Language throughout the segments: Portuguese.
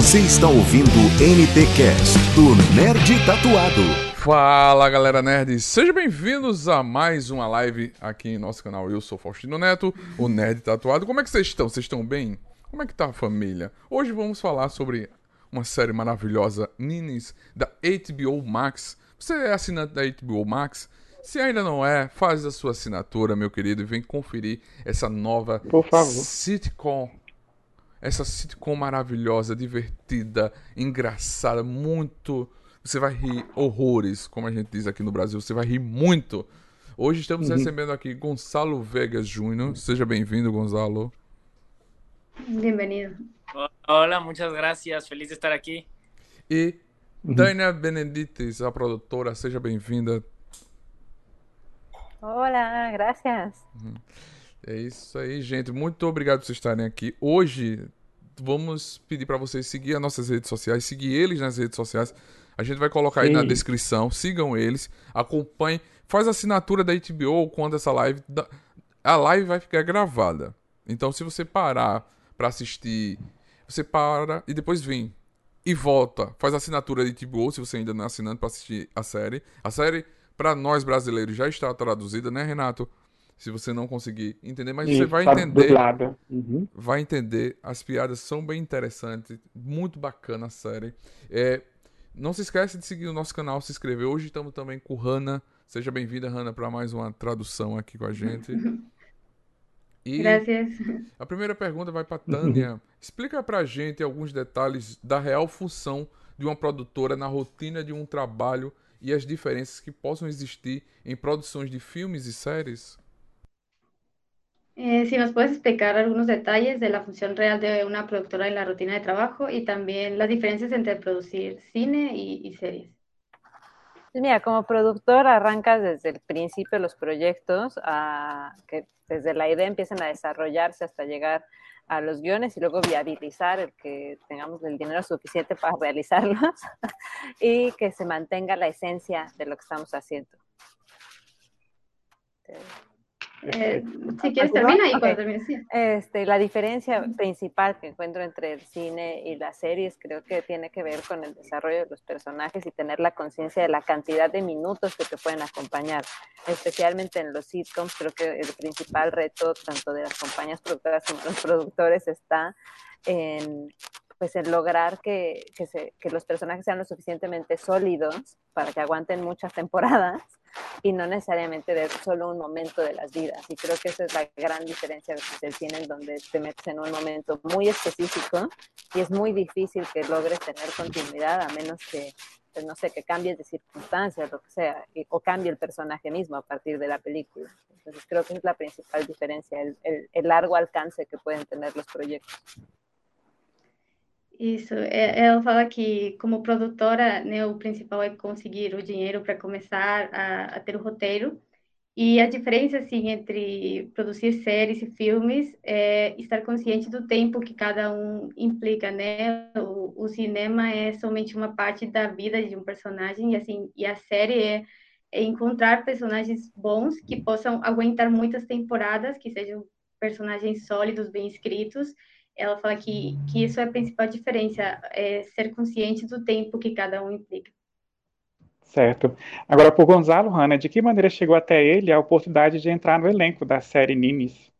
Você está ouvindo NT Cast do Nerd Tatuado. Fala galera nerd, sejam bem-vindos a mais uma live aqui em nosso canal. Eu sou Faustino Neto, o Nerd Tatuado. Como é que vocês estão? Vocês estão bem? Como é que tá a família? Hoje vamos falar sobre uma série maravilhosa, Ninis, da HBO Max. Você é assinante da HBO Max? Se ainda não é, faz a sua assinatura, meu querido, e vem conferir essa nova Por favor. sitcom. Essa sitcom maravilhosa, divertida, engraçada, muito. Você vai rir horrores, como a gente diz aqui no Brasil, você vai rir muito. Hoje estamos recebendo aqui Gonçalo Vegas Júnior. Seja bem-vindo, Gonzalo. Bienvenido. Hola, muchas gracias. Feliz de estar aquí. E Dania Benedites, a produtora, seja bem-vinda. Hola, gracias. É isso aí, gente. Muito obrigado por vocês estarem aqui. Hoje vamos pedir para vocês seguir as nossas redes sociais, seguir eles nas redes sociais. A gente vai colocar aí na descrição. Sigam eles, acompanhem, faz a assinatura da HBO quando essa live a live vai ficar gravada. Então se você parar para assistir, você para e depois vem e volta. Faz assinatura da HBO se você ainda não é assinante para assistir a série. A série para nós brasileiros já está traduzida, né, Renato? Se você não conseguir entender, mas você vai tá entender. Uhum. vai entender. As piadas são bem interessantes. Muito bacana a série. É, não se esquece de seguir o nosso canal, se inscrever. Hoje estamos também com Hanna. Seja bem-vinda, Hanna, para mais uma tradução aqui com a gente. E Gracias. a primeira pergunta vai para Tânia. Explica pra gente alguns detalhes da real função de uma produtora na rotina de um trabalho e as diferenças que possam existir em produções de filmes e séries. Eh, si nos puedes explicar algunos detalles de la función real de una productora en la rutina de trabajo y también las diferencias entre producir cine y, series. Pues mira, como productor arrancas desde el principio los proyectos, a, que desde la idea empiezan a desarrollarse hasta llegar a los guiones y luego viabilizar el que tengamos el dinero suficiente para realizarlos y que se mantenga la esencia de lo que estamos haciendo. Eh, si quieres termina y cuando termines, sí. Este, la diferencia principal que encuentro entre el cine y las series creo que tiene que ver con el desarrollo de los personajes y tener la conciencia de la cantidad de minutos que te pueden acompañar. Especialmente en los sitcoms, creo que el principal reto tanto de las compañías productoras como de los productores está en, pues, en lograr que, que, se- que los personajes sean lo suficientemente sólidos para que aguanten muchas temporadas y no necesariamente de solo un momento de las vidas. Y creo que esa es la gran diferencia del cine, en donde te metes en un momento muy específico y es muy difícil que logres tener continuidad a menos que, pues, no sé, que cambies de circunstancias, lo que sea, y- o cambie el personaje mismo a partir de la película. Entonces creo que es la principal diferencia, el, el- el largo alcance que pueden tener los proyectos. Isso, é- ela fala que como produtora, né, o principal é conseguir o dinheiro para começar a, a ter o roteiro. E a diferença, assim, entre produzir séries e filmes é estar consciente do tempo que cada um implica, né? O, o cinema é somente uma parte da vida de um personagem, e assim, e a série é, é encontrar personagens bons que possam aguentar muitas temporadas, que sejam personagens sólidos, bem escritos, ela fala que, que isso é a principal diferença, é ser consciente do tempo que cada um implica. Certo. Agora, por Gonzalo Hanna, de que maneira chegou até ele a oportunidade de entrar no elenco da série Ninis?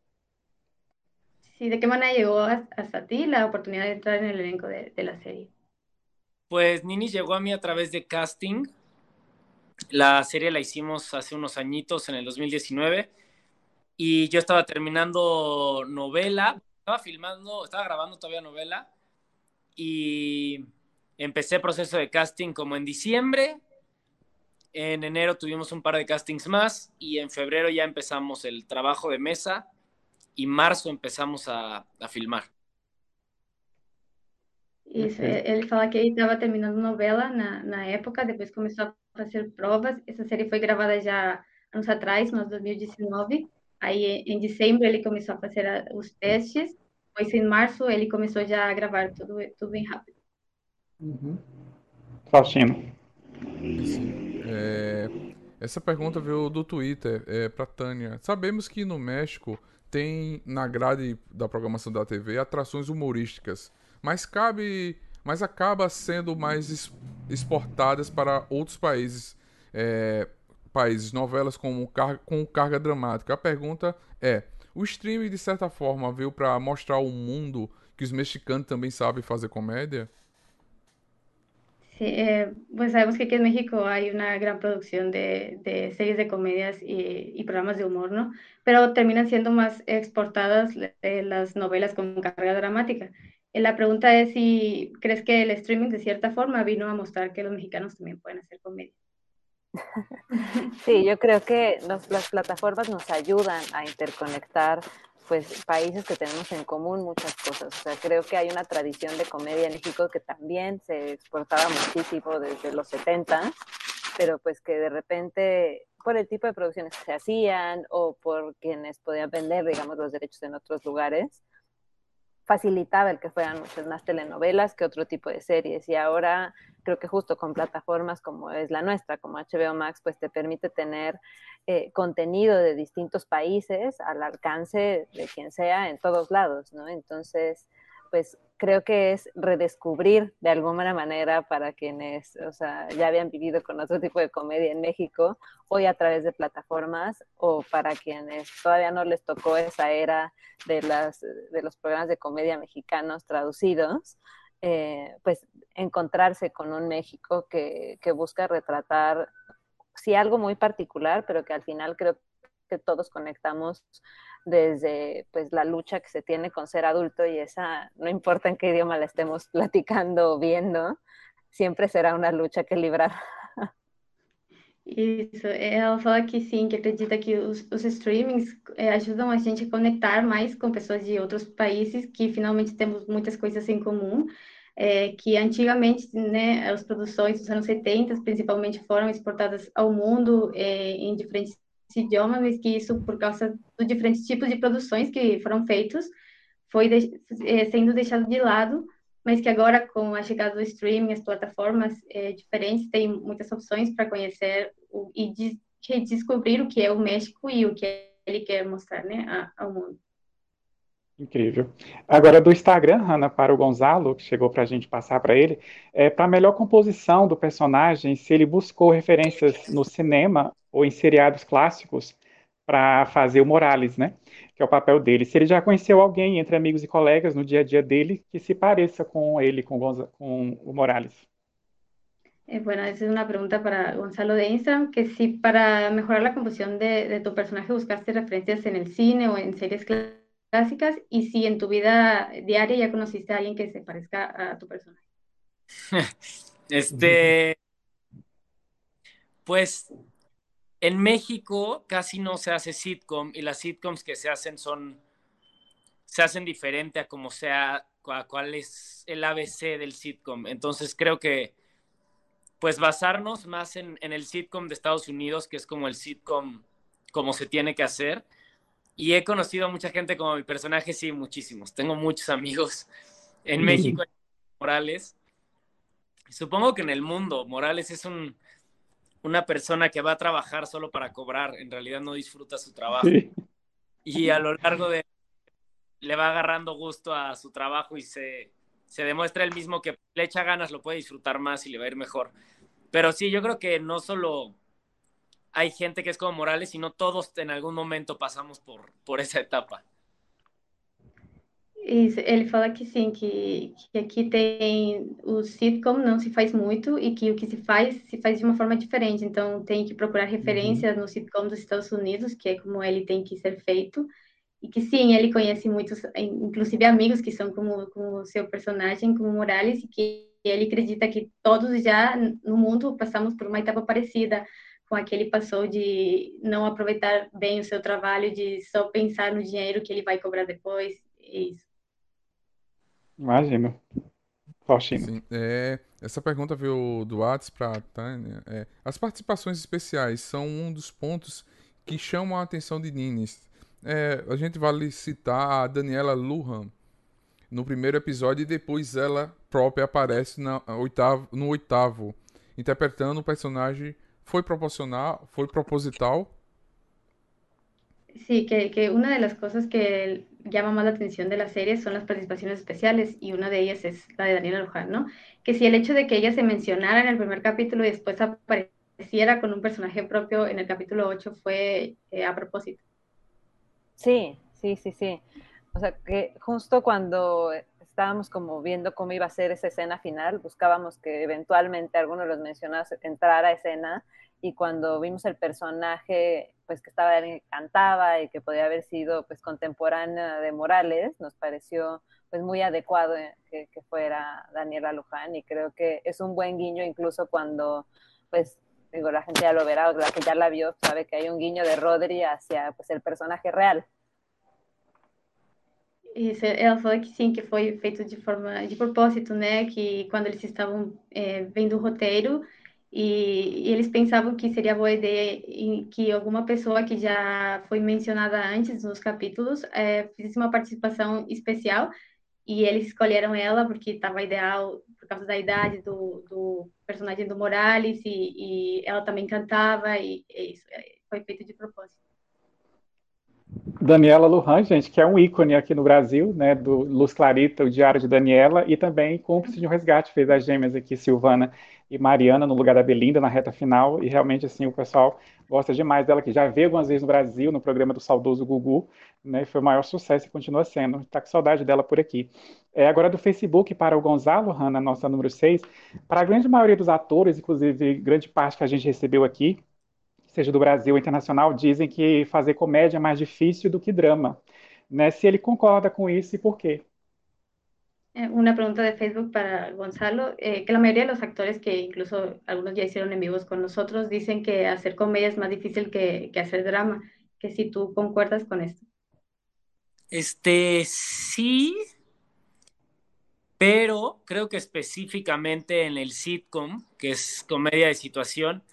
Sí, ¿de qué manera llegó a- hasta ti la oportunidad de entrar en el elenco de, de la serie? Pues Nini llegó a mí a través de casting. La serie la hicimos hace unos añitos, en el 2019, y yo estaba terminando novela, estaba filmando, estaba grabando todavía novela, y empecé proceso de casting como en diciembre. En enero tuvimos un par de castings más y en febrero ya empezamos el trabajo de mesa y marzo empezamos a, a filmar. Isso, ele fala que ele estava terminando novela na, na época, depois começou a fazer provas. Essa série foi gravada já anos atrás, no 2019. Aí, em dezembro, ele começou a fazer a- os testes. Depois, em março, ele começou já a gravar tudo, tudo bem rápido. Faustino. É, essa pergunta veio do Twitter é, para Tânia. Sabemos que no México tem na grade da programação da TV atrações humorísticas, mas cabe mas acaba sendo mais exportadas para outros países, é, países novelas como car com carga dramática. A pergunta é: o streaming de certa forma veio para mostrar ao mundo que os mexicanos também sabem fazer comédia? Sí, eh, pues sabemos que aquí en México hay una gran producción de, de series de comedias y, y, programas de humor, ¿no? Pero terminan siendo más exportadas eh, las novelas con carga dramática. Eh, la pregunta es si crees que el streaming de cierta forma vino a mostrar que los mexicanos también pueden hacer comedia. Sí, yo creo que las plataformas nos ayudan a interconectar pues países que tenemos en común muchas cosas. O sea, creo que hay una tradición de comedia en México que también se exportaba muchísimo desde los 70, pero pues que de repente por el tipo de producciones que se hacían o por quienes podían vender, digamos, los derechos en otros lugares, facilitaba el que fueran muchas más telenovelas que otro tipo de series. Y ahora creo que justo con plataformas como es la nuestra, como HBO Max, pues te permite tener eh, contenido de distintos países al alcance de quien sea en todos lados, ¿no? Entonces, pues creo que es redescubrir de alguna manera para quienes, o sea, ya habían vivido con otro tipo de comedia en México, hoy a través de plataformas, o para quienes todavía no les tocó esa era de, las, de los programas de comedia mexicanos traducidos, eh, pues encontrarse con un México que, que busca retratar, sí, algo muy particular, pero que al final creo que todos conectamos desde pues la lucha que se tiene con ser adulto y esa, no importa en qué idioma la estemos platicando o viendo, siempre será una lucha que librar. Isso, ela fala que sim, que acredita que os, os streamings é, ajudam a gente a conectar mais com pessoas de outros países, que finalmente temos muitas coisas em comum, é, que antigamente, né, as produções dos anos 70, principalmente, foram exportadas ao mundo é, em diferentes idioma, mas que isso, por causa dos diferentes tipos de produções que foram feitos, foi de, é, sendo deixado de lado, mas que agora, com a chegada do streaming, as plataformas é, diferentes, tem muitas opções para conhecer o, e de, o que é o México e o que ele quer mostrar né, ao mundo. Incrível. Agora, do Instagram, Hanna, para o Gonzalo, que chegou para a gente passar para ele, é, para a melhor composição do personagem, se ele buscou referências no cinema ou em seriados clássicos para fazer o Morales, né? Que é o papel dele. Se ele já conheceu alguém entre amigos e colegas no dia a dia dele que se pareça com ele, com, com o Morales. Eh, bueno, esa es una pregunta para Gonzalo de Instagram, que si para mejorar la composición de, de tu personaje buscaste referencias en el cine o en series clásicas y si en tu vida diaria ya conociste a alguien que se parezca a tu personaje. este, pues en México casi no se hace sitcom y las sitcoms que se hacen son, se hacen diferente a como sea, a cuál es el ABC del sitcom. Entonces creo que pues basarnos más en, en el sitcom de Estados Unidos, que es como el sitcom como se tiene que hacer, y he conocido a mucha gente como mi personaje, sí, muchísimos. Tengo muchos amigos en México, Morales. Supongo que en el mundo, Morales es un, una persona que va a trabajar solo para cobrar, en realidad no disfruta su trabajo. Y a lo largo de... le va agarrando gusto a su trabajo y se, se demuestra el mismo que le echa ganas, lo puede disfrutar más y le va a ir mejor. Pero sí, yo creo que no solo hay gente que es como Morales y no todos en algún momento pasamos por, por essa etapa. Isso, ele fala que sim, que, que aqui tem o sitcom não se faz muito e que o que se faz se faz de uma forma diferente. Então tem que procurar referências uhum. no sitcom dos Estados Unidos, que é como ele tem que ser feito. E que sim, ele conhece muitos, inclusive amigos que são como, como o seu personagem, como Morales, e que ele acredita que todos já no mundo passamos por uma etapa parecida com a que ele passou de não aproveitar bem o seu trabalho, de só pensar no dinheiro que ele vai cobrar depois. Isso. Imagino. Faustino. Sim, é, essa pergunta veio do WhatsApp para a Tânia. É, as participações especiais são um dos pontos que chamam a atenção de Nines. É, a gente vale citar a Daniela Lujan no primeiro episódio e depois ela própria aparece na oitavo, no oitavo, interpretando o personagem fue proporcional, fue proposital. Sí, que, que, una de las cosas que llama más la atención de la serie son las participaciones especiales y una de ellas es la de Daniela Luján, ¿no? Que si el hecho de que ella se mencionara en el primer capítulo y después apareciera con un personaje propio en el capítulo 8 fue eh, a propósito. Sí, sí, sí, sí. O sea, que justo cuando estábamos como viendo cómo iba a ser esa escena final, buscábamos que eventualmente alguno de los mencionados entrara a escena y cuando vimos el personaje pues que estaba cantaba y que podía haber sido pues contemporánea de Morales, nos pareció pues muy adecuado eh, que, que, fuera Daniela Luján y creo que es un buen guiño incluso cuando pues digo la gente ya lo verá o la que ya la vio sabe que hay un guiño de Rodri hacia pues el personaje real Isso, ela falou que sim, que foi feito de forma de propósito, né? Que quando eles estavam é, vendo o roteiro e, eles pensavam que seria boa ideia que alguma pessoa que já foi mencionada antes nos capítulos é, fizesse uma participação especial e eles escolheram ela porque estava ideal por causa da idade do, do personagem do Morales e, e, ela também cantava e, e isso é, foi feito de propósito. Daniela Lujan, gente, que é um ícone aqui no Brasil, né, do Luz Clarita, o Diário de Daniela, e também cúmplice de um resgate, fez as gêmeas aqui, Silvana e Mariana, no lugar da Belinda, na reta final, e realmente, assim, o pessoal gosta demais dela, que já veio algumas vezes no Brasil, no programa do saudoso Gugu, né, foi o maior sucesso e continua sendo, está com saudade dela por aqui. É, agora do Facebook para o Gonzalo, Hanna, nossa número 6, para a grande maioria dos atores, inclusive grande parte que a gente recebeu aqui, seja do Brasil ou internacional, dizem que fazer comédia é mais difícil do que drama. Né? Se ele concorda com isso e por quê? Una pregunta de Facebook para Gonzalo, eh, que la mayoría de los actores que incluso algunos ya hicieron en vivos con nosotros dicen que hacer comedia es más difícil que, que hacer drama, que si tú concuerdas con esto. Este, sí, pero creo que específicamente en el sitcom, que es comedia de situación,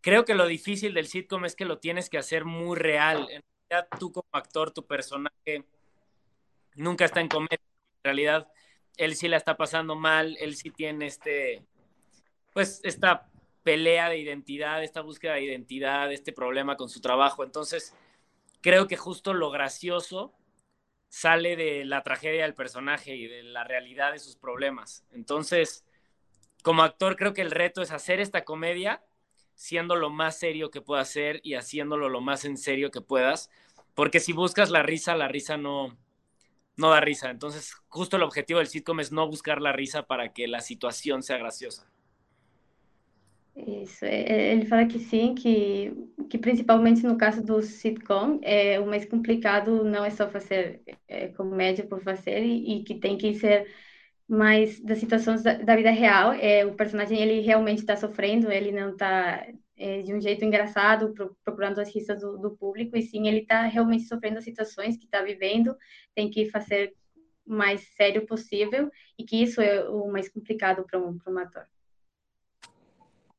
creo que lo difícil del sitcom es que lo tienes que hacer muy real. En realidad, tú como actor, tu personaje nunca está en comedia. En realidad, él sí la está pasando mal, él sí tiene este, pues, esta pelea de identidad, esta búsqueda de identidad, este problema con su trabajo. Entonces, creo que justo lo gracioso sale de la tragedia del personaje y de la realidad de sus problemas. Entonces, como actor, creo que el reto es hacer esta comedia siendo lo más serio que puedas ser y haciéndolo lo más en serio que puedas, porque si buscas la risa, la risa no, no da risa. Entonces, justo el objetivo del sitcom es no buscar la risa para que la situação seja graciosa. Isso, ele fala que sim, que, que principalmente no caso do sitcom, é, o mais complicado não é só fazer é, comédia por fazer e, e que tem que ser mas das situações da, da vida real, é, o personagem ele realmente está sofrendo, ele não está é, de um jeito engraçado pro, procurando as risas do, do, público, e sim ele está realmente sofrendo as situações que está vivendo, tem que fazer o mais sério possível, e que isso é o mais complicado para um, um ator.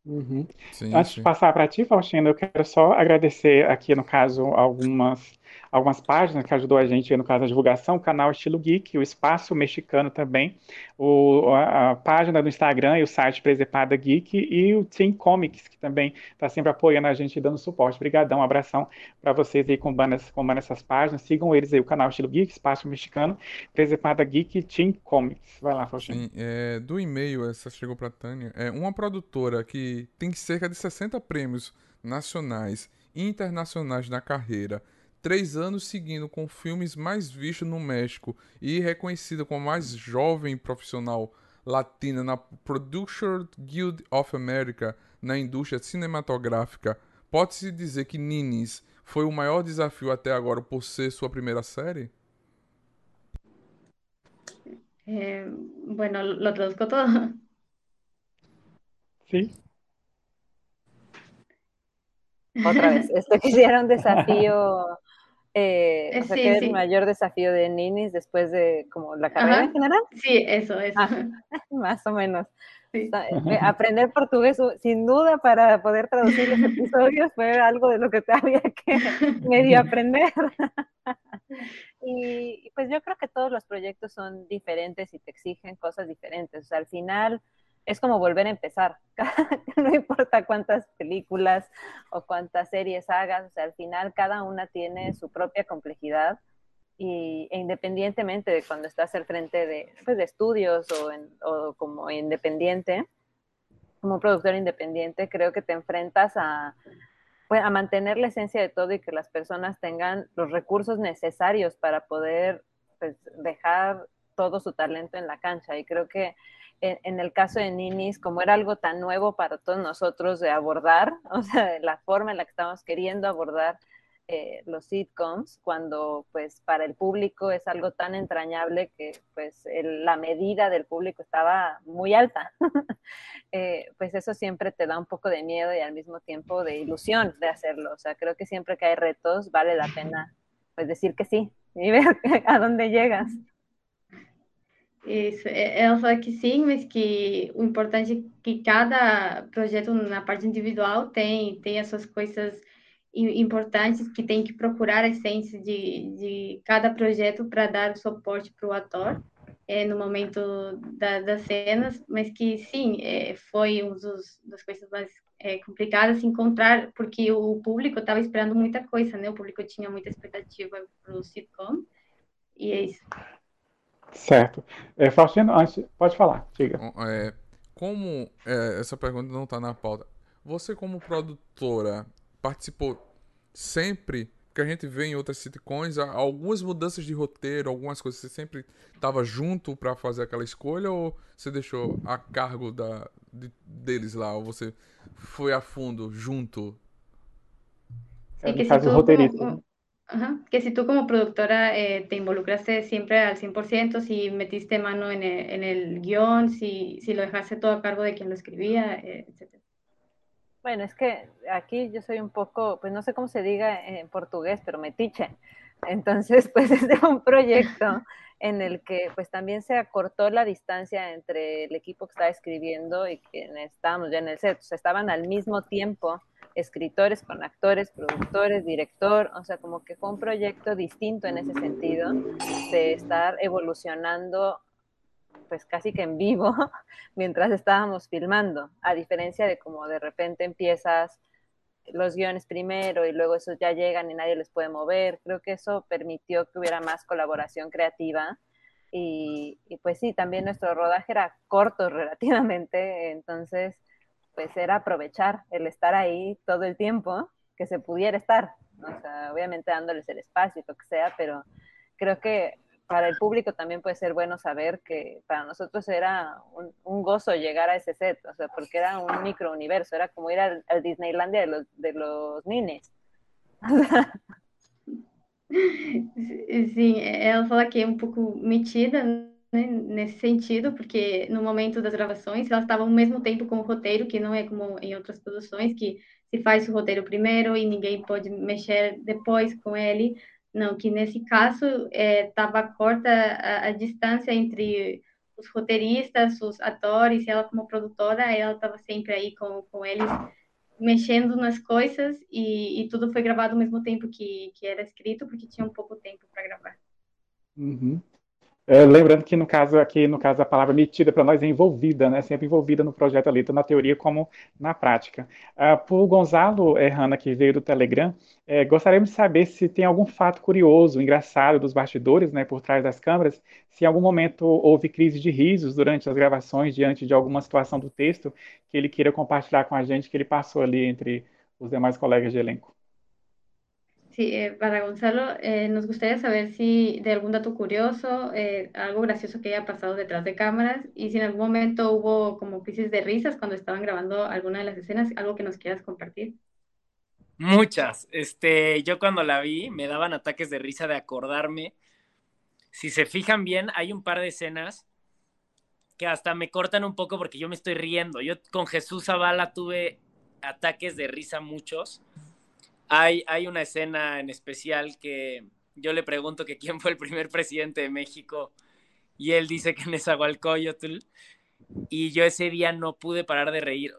Uhum. Sim, Antes sim. de passar para ti, Faustino, eu quero só agradecer aqui, no caso, algumas algumas páginas que ajudou a gente, no caso, a divulgação, o canal Estilo Geek, o Espaço Mexicano também, o, a, a, página do Instagram e o site Presepada Geek e o Team Comics, que também está sempre apoiando a gente e dando suporte. Obrigadão, um abração para vocês aí combando, combando essas páginas. Sigam eles aí, o canal Estilo Geek, Espaço Mexicano, Presepada Geek e Team Comics. Vai lá, Faustino. Sim, é, do e-mail, essa chegou para Tânia, é uma produtora que tem cerca de 60 prêmios nacionais e internacionais na carreira três anos seguindo com filmes mais vistos no México e reconhecida como a mais jovem profissional latina na Producer Guild of America na indústria cinematográfica, pode-se dizer que Ninis foi o maior desafio até agora por ser sua primeira série? Eh, bueno, lo traduzco todo. Sí. Otra vez, esto quisiera un desafío Eh, o sea, sí, ¿qué es el mayor desafío de Ninis después de como la carrera Ajá. en general? Sí, eso, eso. Ah, más o menos. Sí. O sea, eh, aprender portugués, sin duda, para poder traducir los episodios fue algo de lo que te había que medio aprender. y pues yo creo que todos los proyectos son diferentes y te exigen cosas diferentes. O sea, al final es como volver a empezar. no importa cuántas películas o cuántas series hagas, o sea, al final cada una tiene su propia complejidad y e independientemente de cuando estás al frente de, pues, de estudios o, o como independiente, como productor independiente, creo que te enfrentas a, pues, a mantener la esencia de todo y que las personas tengan los recursos necesarios para poder pues, dejar todo su talento en la cancha. Y creo que en, el caso de Ninis, como era algo tan nuevo para todos nosotros de abordar, o sea, la forma en la que estamos queriendo abordar eh, los sitcoms, cuando pues para el público es algo tan entrañable que pues el, la medida del público estaba muy alta. eh, pues eso siempre te da un poco de miedo y al mismo tiempo de ilusión de hacerlo. O sea, creo que siempre que hay retos vale la pena pues decir que sí y ver a dónde llegas. Isso, ela fala que sim, mas que o importante é que cada projeto na parte individual tem, tem as suas coisas importantes que tem que procurar a essência de, de cada projeto para dar suporte para o ator é, no momento da, das cenas, mas que sim, é, foi uma das coisas mais é, complicadas encontrar, porque o público estava esperando muita coisa, né? O público tinha muita expectativa para o sitcom, e é isso. Certo. É, Faustino, antes, pode falar, diga. É, como é, essa pergunta não está na pauta, você como produtora participou sempre, que a gente vê em outras sitcoms, algumas mudanças de roteiro, algumas coisas, você sempre estava junto para fazer aquela escolha ou você deixou a cargo da, de, deles lá, ou você foi a fundo, junto? É, no caso, roteirista. Que si tú como productora eh, te involucraste siempre al 100%, si metiste mano en el, en el guion, si, si, lo dejaste todo a cargo de quien lo escribía, eh, etc. Bueno, es que aquí yo soy un poco, pues no sé cómo se diga en portugués, pero metiche. Entonces, pues es de un proyecto en el que pues también se acortó la distancia entre el equipo que estaba escribiendo y quienes estábamos ya en el set. O sea, estaban al mismo tiempo escritores con actores, productores, director, o sea, como que fue un proyecto distinto en ese sentido, de estar evolucionando pues casi que en vivo mientras estábamos filmando, a diferencia de como de repente empiezas los guiones primero y luego esos ya llegan y nadie les puede mover. Creo que eso permitió que hubiera más colaboración creativa y, y pues sí, también nuestro rodaje era corto relativamente, entonces pues era aprovechar el estar ahí todo el tiempo que se pudiera estar, obviamente dándoles el espacio y lo que sea, pero creo que para el público también puede ser bueno saber que para nosotros era un, gozo llegar a ese set, o sea, porque era un microuniverso, era como ir al, Disneylandia de los, de los nines. Sim, ela fala que é um pouco né, nesse sentido, porque no momento das gravações elas estavam ao mesmo tempo com o roteiro, que não é como em outras produções, que se faz o roteiro primeiro e ninguém pode mexer depois com ele. Não, que nesse caso estava é, corta a, a, distância entre os roteiristas, os atores, e ela como produtora, ela estava sempre aí com, com eles, mexendo nas coisas, e, e, tudo foi gravado ao mesmo tempo que, que era escrito, porque tinha um pouco tempo para gravar. Uhum. É, lembrando que no caso aqui, no caso a palavra metida para nós é envolvida, né? Sempre envolvida no projeto ali, tanto na teoria como na prática. Uh, por Gonzalo é, Hanna, que veio do Telegram, é, gostaríamos de saber se tem algum fato curioso, engraçado dos bastidores, né, por trás das câmeras, se em algum momento houve crise de risos durante as gravações, diante de alguma situação do texto que ele queira compartilhar com a gente, que ele passou ali entre os demais colegas de elenco. Sí, eh, para Gonzalo, eh, nos gustaría saber si de algún dato curioso, eh, algo gracioso que haya pasado detrás de cámaras y si en algún momento hubo como crisis de risas cuando estaban grabando alguna de las escenas, algo que nos quieras compartir. Muchas. Este, yo cuando la vi me daban ataques de risa de acordarme. Si se fijan bien, hay un par de escenas que hasta me cortan un poco porque yo me estoy riendo. Yo con Jesús Zavala tuve ataques de risa muchos hay, hay una escena en especial que yo le pregunto que quién fue el primer presidente de México y él dice que Nezahualcóyotl y yo ese día no pude parar de reír.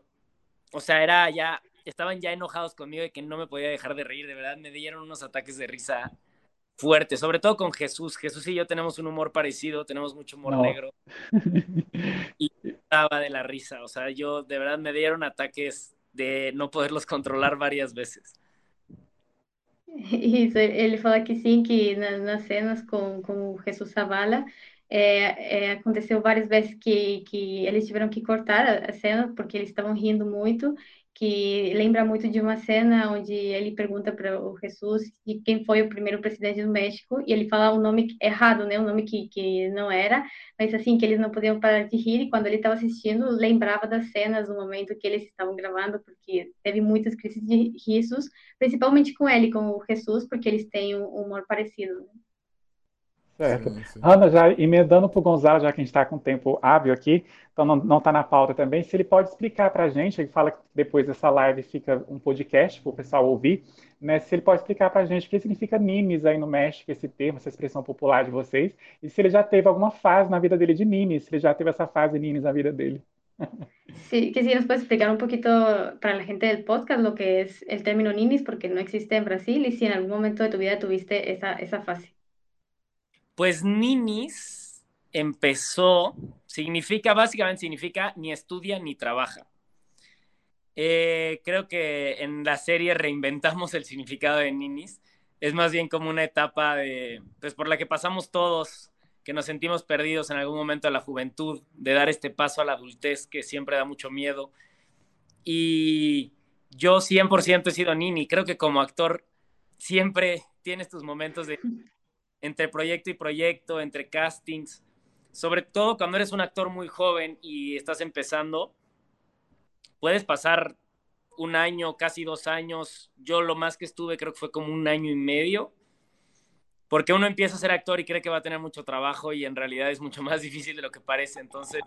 O sea, era ya, estaban ya enojados conmigo de que no me podía dejar de reír, de verdad me dieron unos ataques de risa fuertes, sobre todo con Jesús. Jesús y yo tenemos un humor parecido, tenemos mucho humor no. negro. Y estaba de la risa, o sea, yo de verdad me dieron ataques de no poderlos controlar varias veces. Isso, ele fala que sim, que na, nas cenas com, com o Jesus Zavala, é, é, aconteceu várias vezes que, que eles tiveram que cortar a, a cena porque eles estavam rindo muito que lembra muito de uma cena onde ele pergunta para o Jesus de quem foi o primeiro presidente do México e ele fala o nome errado, né, o nome que, que não era, mas assim que eles não podiam parar de rir e quando ele estava assistindo lembrava das cenas no momento que eles estavam gravando porque teve muitas crises de risos, principalmente com ele, com o Jesus, porque eles têm um humor parecido. Né? Certo. Sim, sim. Ana, já emendando para o Gonzalo, já que a gente está com tempo hábil aqui, então não está na pauta também, se ele pode explicar para a gente, ele fala que depois dessa live fica um podcast para o pessoal ouvir, né? Se ele pode explicar para a gente o que significa ninis aí no México, esse termo, essa expressão popular de vocês, e se ele já teve alguma fase na vida dele de ninis, se ele já teve essa fase ninis na vida dele. Sí, que si nos puedes explicar un poquito para la gente del podcast lo que es el término ninis, porque no existe en Brasil, y si en algún momento de tu vida tuviste esa, esa fase. Pues ninis empezó, significa, básicamente significa ni estudia ni trabaja. Eh, creo que en la serie reinventamos el significado de ninis. Es más bien como una etapa de, pues por la que pasamos todos, que nos sentimos perdidos en algún momento de la juventud, de dar este paso a la adultez que siempre da mucho miedo. Y yo 100% he sido nini. Creo que como actor siempre tienes tus momentos de entre proyecto y proyecto, entre castings, sobre todo cuando eres un actor muy joven y estás empezando, puedes pasar un año, casi dos años, yo lo más que estuve creo que fue como un año y medio, porque uno empieza a ser actor y cree que va a tener mucho trabajo y en realidad es mucho más difícil de lo que parece, entonces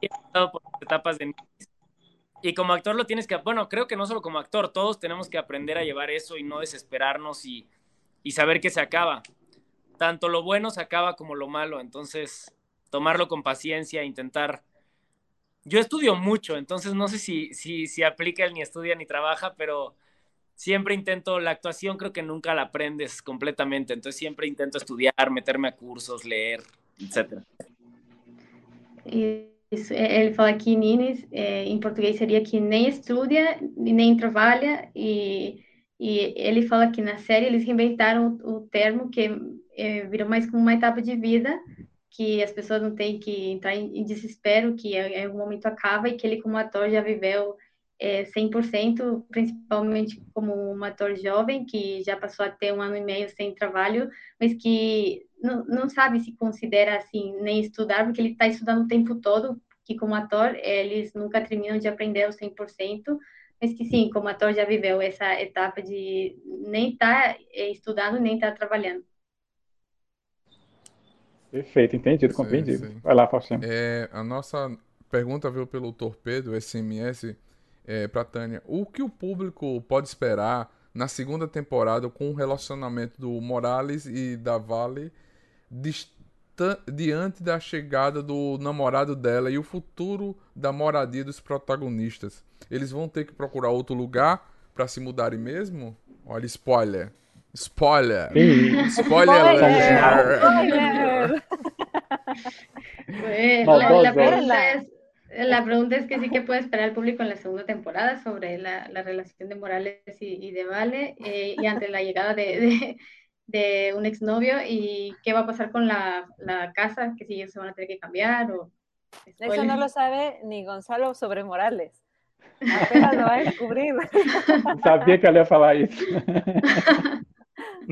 he pasado por etapas de y como actor lo tienes que, bueno, creo que no solo como actor, todos tenemos que aprender a llevar eso y no desesperarnos y, y saber que se acaba tanto lo bueno se acaba como lo malo, entonces tomarlo con paciencia, intentar... Yo estudio mucho, entonces no sé si, si, si aplica el ni estudia ni trabaja, pero siempre intento, la actuación creo que nunca la aprendes completamente, entonces siempre intento estudiar, meterme a cursos, leer, etc. Isso, fala que Nines, é, em que nem estuda, nem trabalha, e, e ele fala que na série eles reinventaram o, o termo que é, virou mais como uma etapa de vida que as pessoas não têm que entrar em, desespero, que em algum momento acaba e que ele como ator já viveu é, 100%, principalmente como um ator jovem que já passou a ter um ano e meio sem trabalho, mas que não, não sabe se considera assim nem estudar, porque ele está estudando o tempo todo, que como ator eles nunca terminam de aprender o 100%, mas que sim, como ator já viveu essa etapa de nem estar tá é, estudando nem estar tá trabalhando. Perfeito, entendido, compreendido. Sim, sim. Vai lá, Faustinho. É, a nossa pergunta veio pelo Torpedo, SMS, é, para Tânia. O que o público pode esperar na segunda temporada com o relacionamento do Morales e da Vale diante da chegada do namorado dela e o futuro da moradia dos protagonistas? Eles vão ter que procurar outro lugar para se mudarem mesmo? Olha, spoiler. Spoiler. Spoiler. Spoiler. la, pregunta es, la pregunta es que sí que puede esperar el público en la segunda temporada sobre la, la relación de Morales y, y de Vale eh, y ante la llegada de, de, de, un exnovio y qué va a pasar con la, la casa, que si ellos se van a tener que cambiar o... Eso no lo sabe ni Gonzalo sobre Morales. Apenas lo va a descubrir. Sabía que ia falar isso.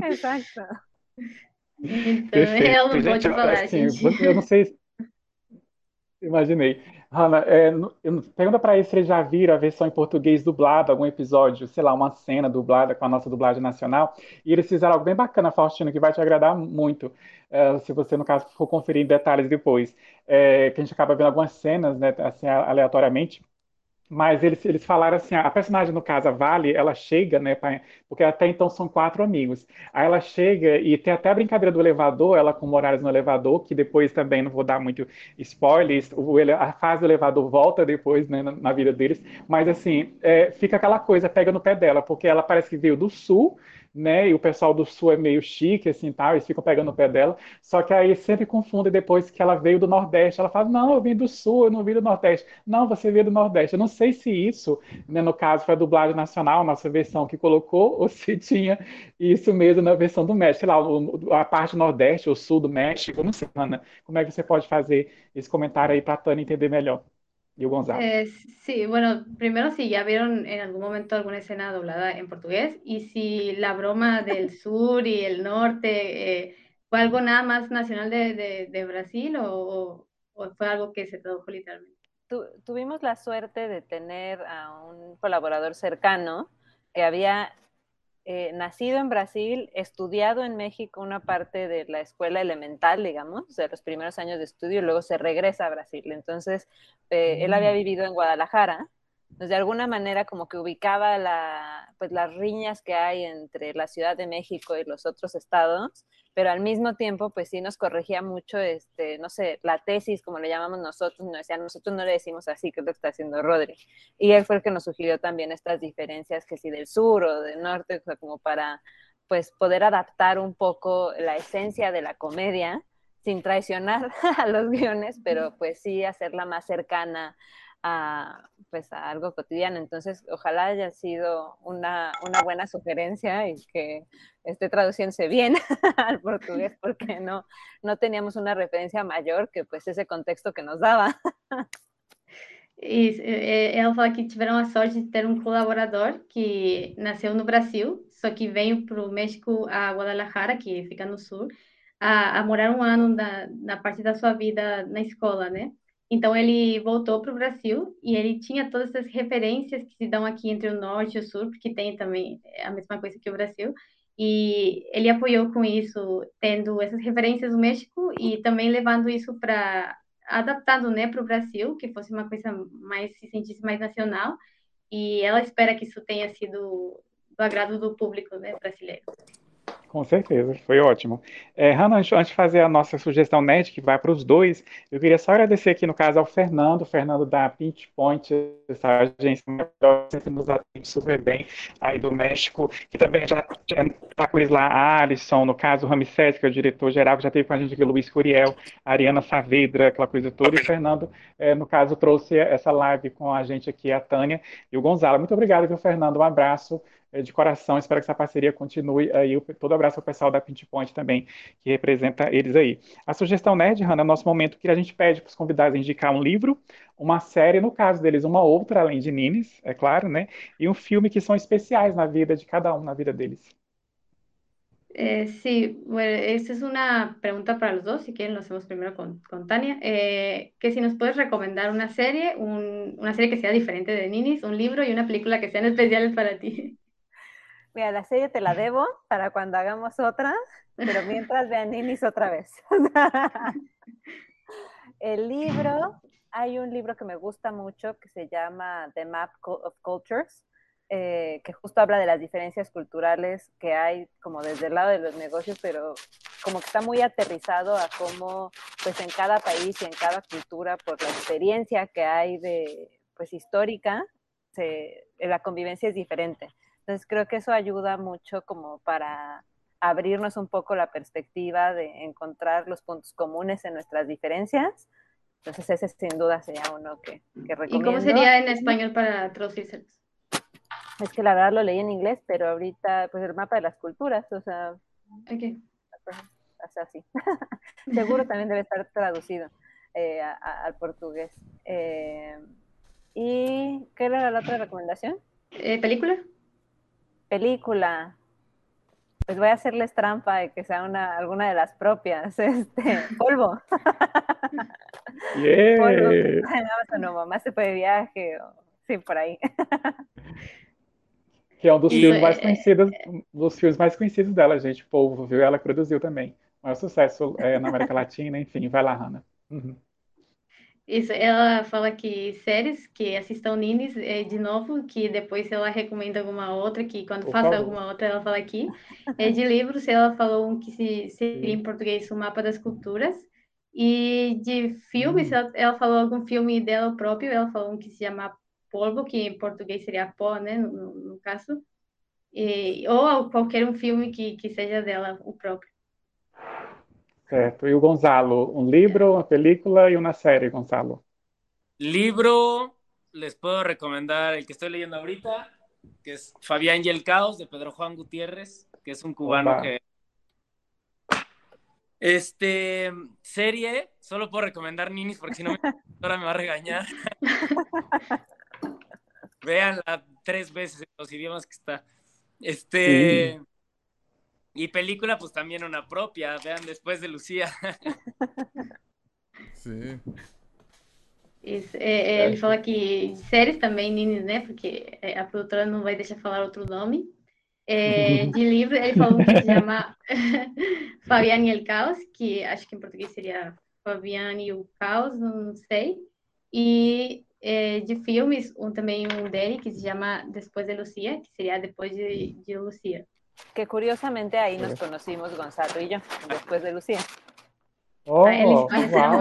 Exato. Então, eu não vou te falar, assim, gente. Eu não sei. Imaginei. Hanna, é, pergunta para eles se eles já viram a versão em português dublada, algum episódio, sei lá, uma cena dublada com a nossa dublagem nacional. E eles fizeram algo bem bacana, Faustino, que vai te agradar muito, é, se você, no caso, for conferir em detalhes depois. É, que a gente acaba vendo algumas cenas, né, assim, aleatoriamente. Mas eles, eles falaram assim, a personagem, no caso, a Vale, ela chega, né, pra, porque até então são quatro amigos. Aí ela chega e tem até a brincadeira do elevador, ela com Morales no elevador, que depois também, não vou dar muito spoilers, o, a fase do elevador volta depois, né, na, na vida deles. Mas assim, é, fica aquela coisa, pega no pé dela, porque ela parece que veio do sul, né? E o pessoal do sul é meio chique, assim, tal, eles ficam pegando o pé dela. Só que aí sempre confunde depois que ela veio do Nordeste. Ela fala, não, eu vim do sul, eu não vim do Nordeste. Não, você veio do Nordeste. Eu não sei se isso, né, no caso, foi a dublagem nacional, nossa versão que colocou, ou se tinha isso mesmo na versão do México. Sei lá, a parte Nordeste, ou sul do México, não sei, Ana. Como é que você pode fazer esse comentário aí para a Tânia entender melhor? Y Gonzalo. Eh, sí, bueno, primero si ya vieron en algún momento alguna escena doblada en portugués y si la broma del sur y el norte eh, fue algo nada más nacional de, de, de Brasil o, o, fue algo que se tradujo literalmente. Tu, tuvimos la suerte de tener a un colaborador cercano que había eh, nacido en Brasil, estudiado en México una parte de la escuela elemental, digamos, de los primeros años de estudio, y luego se regresa a Brasil. Entonces, eh, él había mm. vivido en Guadalajara, pues de alguna manera como que ubicaba la, pues las riñas que hay entre la Ciudad de México y los otros estados pero al mismo tiempo, pues sí nos corregía mucho, este, no sé, la tesis, como le llamamos nosotros, nos decía, nosotros no le decimos así, que es lo que está haciendo Rodri. Y él fue el que nos sugirió también estas diferencias, que si del sur o del norte, como para, pues, poder adaptar un poco la esencia de la comedia, sin traicionar a los guiones, pero pues sí hacerla más cercana a, pues, a algo cotidiano. Entonces, ojalá haya sido una, una buena sugerencia y que esté traduciéndose bien al portugués, porque no, no teníamos una referencia mayor que pues ese contexto que nos daba. Isso, ela fala que tiveram a sorte de ter um colaborador que nasceu no Brasil, só que veio para México, a Guadalajara, que fica no sul, a, a morar um ano na, na parte da sua vida na escola, né? Então ele voltou para o Brasil e ele tinha todas essas referências que se dão aqui entre o norte e o sul, porque tem também a mesma coisa que o Brasil. E ele apoiou com isso, tendo essas referências do México e também levando isso para adaptando, né, para o Brasil, que fosse uma coisa mais se sentisse mais nacional. E ela espera que isso tenha sido do agrado do público, né, brasileiro. Com certeza, foi ótimo. É, Hanna, antes de fazer a nossa sugestão net, que vai para os dois, eu queria só agradecer aqui, no caso, ao Fernando, Fernando da Pinch Point, essa agência sempre nos atende super bem, aí do México, que também já está com eles lá, a Alisson, no caso, o Ramsés, que é o diretor-geral, que já teve com a gente aqui, o Luiz Curiel, a Ariana Saavedra, aquela coisa toda, e o Fernando, é, no caso, trouxe essa live com a gente aqui, a Tânia e o Gonzalo. Muito obrigado, viu, Fernando? Um abraço. É, de coração. Espero que essa parceria continue aí. Todo abraço ao pessoal da Pinch Point também, que representa eles aí. A sugestão nerd, Hanna, é o nosso momento que a gente pede para os convidados indicar um livro, uma série, no caso deles, uma outra, além de Nines, é claro, né? E um filme que são especiais na vida de cada um, na vida deles. Eh, sí, bueno, esta es una pregunta para los dos, si quieren lo hacemos primero con, con Tania, eh, que si nos puedes recomendar una serie, un, una serie que sea diferente de Ninis, un libro y una película que sean especiales para ti. Mira, la serie te la debo para cuando hagamos otra, pero mientras vean Ninis otra vez. El libro, hay un libro que me gusta mucho que se llama The Map of Cultures, eh, que justo habla de las diferencias culturales que hay como desde el lado de los negocios, pero como que está muy aterrizado a cómo pues en cada país y en cada cultura, por la experiencia que hay de pues histórica, se, la convivencia es diferente. Entonces creo que eso ayuda mucho como para abrirnos un poco la perspectiva de encontrar los puntos comunes en nuestras diferencias. Entonces ese sin duda sería uno que, que recomiendo. ¿Y cómo sería en español para traducírselos? Es que la verdad lo leí en inglés, pero ahorita, pues el mapa de las culturas, o sea, okay. o sea, sí. Seguro también debe estar traducido eh, a, a, al portugués. Eh, ¿Y qué era la otra recomendación? Eh, ¿Película? película, pues voy a hacerles trampa de que sea una, alguna de las propias, este, polvo. Yeah. polvo. No, mamá se fue de viaje, o, sí, por aí. Que é um dos e, filmes mais conhecidos, dos filmes mais conhecidos dela, gente. O povo viu, ela produziu também. O maior sucesso é, na América Latina, enfim, vai lá, Hannah. Uhum. Isso, ela fala que séries que assistam Nines, é, de novo, que depois ela recomenda alguma outra, que quando Por faça favor. alguma outra ela fala aqui. É, de livros, ela falou um que se, seria em português o Mapa das Culturas. E de filmes, hum. ela, ela, falou algum filme dela próprio, ela falou um que se chama Polvo, que em português seria pó, né, no, no caso. e, ou qualquer um filme que, que seja dela, o próprio. Certo. E o Gonzalo, um livro, uma película e uma série, Gonzalo. Libro, les puedo recomendar el que estoy leyendo ahorita, que es Fabián y el Caos, de Pedro Juan Gutiérrez, que es un cubano Opa. que... Este, serie, solo puedo recomendar Ninis porque si no ahora me va a regañar. Véanla tres veces en los idiomas que está. Este. Sí. Y película, pues también una propia. Vean después de Lucía. Sí. Isso, é, é, ele fala que séries também, Ninis, né? Porque a produtora não vai deixar falar outro nome. É, de livro, ele falou que se chama Fabiane e el Caos, que acho que em português seria Fabiane e o Caos, não sei. E é, de filmes, um também um dele que se chama Depois de Lucia, que seria depois de, de Lucia. Que curiosamente aí nos conhecimos, Gonzalo e eu, depois de Lucia. Oh, ah, eles conheceram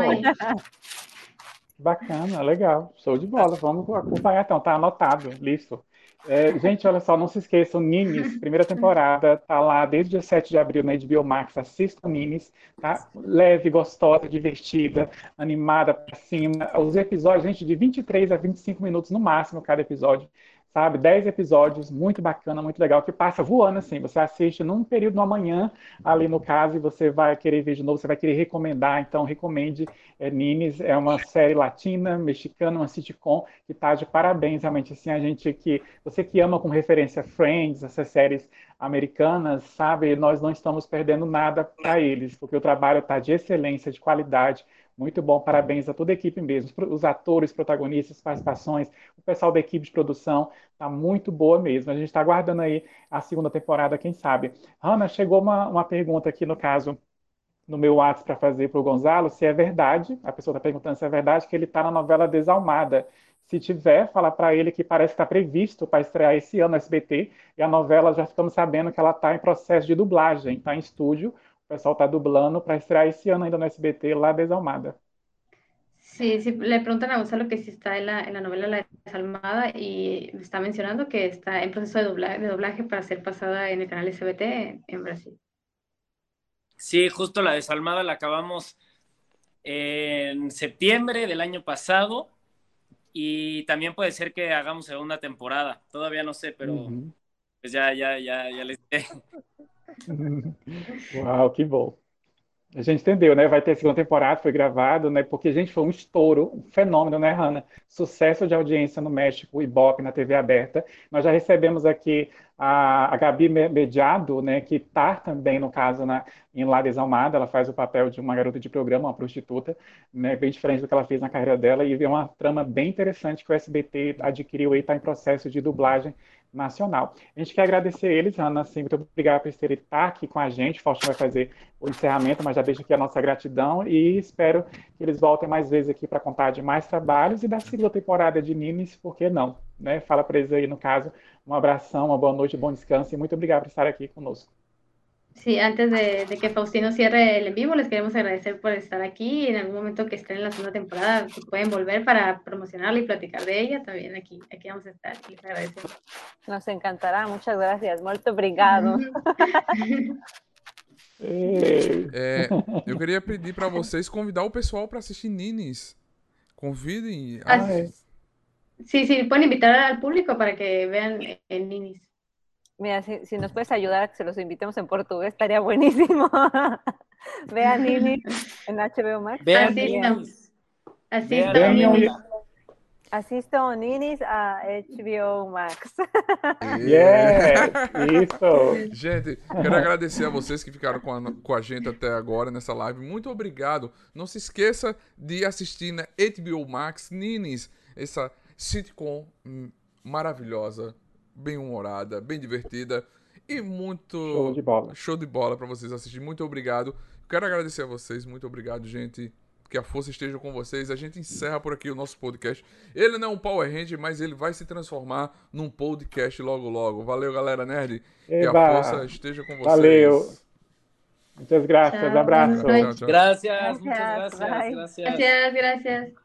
Bacana, legal. Show de bola. Vamos acompanhar então, tá anotado, listo. É, gente, olha só, não se esqueçam, Nimes, primeira temporada, tá lá desde o dia 7 de abril na HBO Max. Assistam Nimes, tá? Leve, gostosa, divertida, animada pra cima. Os episódios, gente, de 23 a 25 minutos no máximo cada episódio sabe? Dez episódios, muito bacana, muito legal, que passa voando assim. Você assiste num período no amanhã, ali no caso, e você vai querer ver de novo, você vai querer recomendar. Então, recomende é, Nimes, é uma série latina, mexicana, uma sitcom que tá de parabéns, realmente. Assim, a gente que, você que ama com referência Friends, essas séries americanas, sabe? Nós não estamos perdendo nada para eles, porque o trabalho está de excelência, de qualidade muito bom, parabéns a toda a equipe mesmo. Os atores, protagonistas, participações, o pessoal da equipe de produção, tá muito boa mesmo. A gente está aguardando aí a segunda temporada, quem sabe. Ana, chegou uma, uma pergunta aqui, no caso, no meu WhatsApp para fazer para o Gonzalo, se é verdade, a pessoa está perguntando se é verdade que ele está na novela Desalmada. Se tiver, fala para ele que parece que está previsto para estrear esse ano no SBT, e a novela já estamos sabendo que ela está em processo de dublagem, está em estúdio, o pessoal está dublando para estrear esse ano ainda no SBT, lá Desalmada. Sí, sí, le preguntan a Gonzalo que si está en la, en la novela La Desalmada y está mencionando que está en proceso de doblaje, de doblaje para ser pasada en el canal SBT en, en Brasil. Sí, justo La Desalmada la acabamos en septiembre del año pasado y también puede ser que hagamos segunda temporada. Todavía no sé, pero uh -huh. pues ya, ya, ya, ya les. Uau, que bom. A gente entendeu, né? Vai ter segunda temporada, foi gravado, né? Porque, gente, foi um estouro, um fenômeno, né, Hanna? Sucesso de audiência no México, Ibope, na TV aberta. Nós já recebemos aqui a, a Gabi Mediado, né? Que tá também, no caso, na, em La Desalmada. Ela faz o papel de uma garota de programa, uma prostituta, né? Bem diferente do que ela fez na carreira dela. E é uma trama bem interessante que o SBT adquiriu e está em processo de dublagem nacional. A gente quer agradecer eles, Ana, assim, muito obrigado por terem estar aqui com a gente. Faustino vai fazer o encerramento, mas já deixo aqui a nossa gratidão e espero que eles voltem mais vezes aqui para contar de mais trabalhos e da segunda temporada de Nimes, por que não? Né? Fala para eles aí, no caso, um abração, uma boa noite, bom descanso e muito obrigado por estar aqui conosco. Sí, antes de, de, que Faustino cierre el en vivo, les queremos agradecer por estar aquí. En algún momento que estén en la segunda temporada, pueden volver para promocionarla y platicar de ella. También aquí, aquí vamos a estar. Les agradecemos. Nos encantará. Muchas gracias. Muito obrigado. É, eu queria pedir para vocês convidar o pessoal para assistir Ninis. Convidem. Ah, sí, sí, pueden invitar al público para que vean el Ninis. Mira, si, si, nos puedes ayudar a que se los invitemos en portugués, estaría buenísimo. Vean Nini en HBO Max. Vean Ninis. Assistam Ninis a HBO Max. Yeah, isso. Gente, quero agradecer a vocês que ficaram com a, com a gente até agora nessa live. Muito obrigado. Não se esqueça de assistir na HBO Max Ninis, essa sitcom maravilhosa bem humorada, bem divertida e muito show de bola. Show de bola para vocês assistirem. Muito obrigado. Quero agradecer a vocês, muito obrigado, gente. Que a força esteja com vocês. A gente encerra por aqui o nosso podcast. Ele não é um Power Hand, mas ele vai se transformar num podcast logo logo. Valeu, galera nerd. Eba. Que a força esteja com vocês. Valeu. Muitas graças, Tchau, abraço. Tchau, tchau. Gracias, gracias. gracias.